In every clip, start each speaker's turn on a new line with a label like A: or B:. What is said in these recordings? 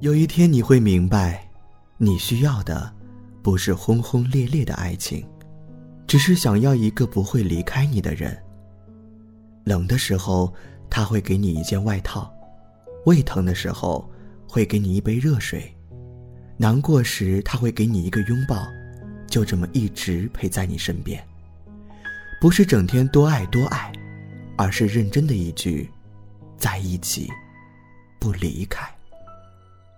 A: 有一天你会明白，你需要的不是轰轰烈烈的爱情，只是想要一个不会离开你的人。冷的时候，他会给你一件外套；胃疼的时候，会给你一杯热水；难过时，他会给你一个拥抱，就这么一直陪在你身边。不是整天多爱多爱，而是认真的一句：在一起，不离开。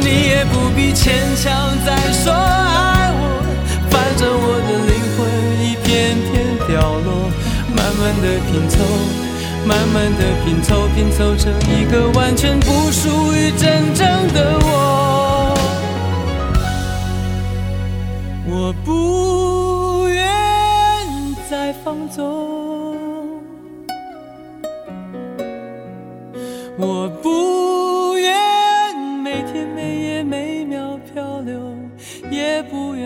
B: 你也不必牵强再说爱我，反正我的灵魂一片片掉落。慢慢的拼凑，慢慢的拼凑，拼凑成一个完全不属于真正的我。我不愿再放纵。我不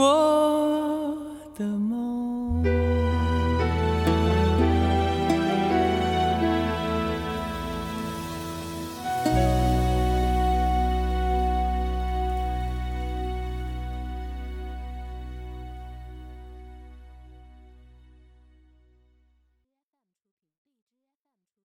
B: 我的梦。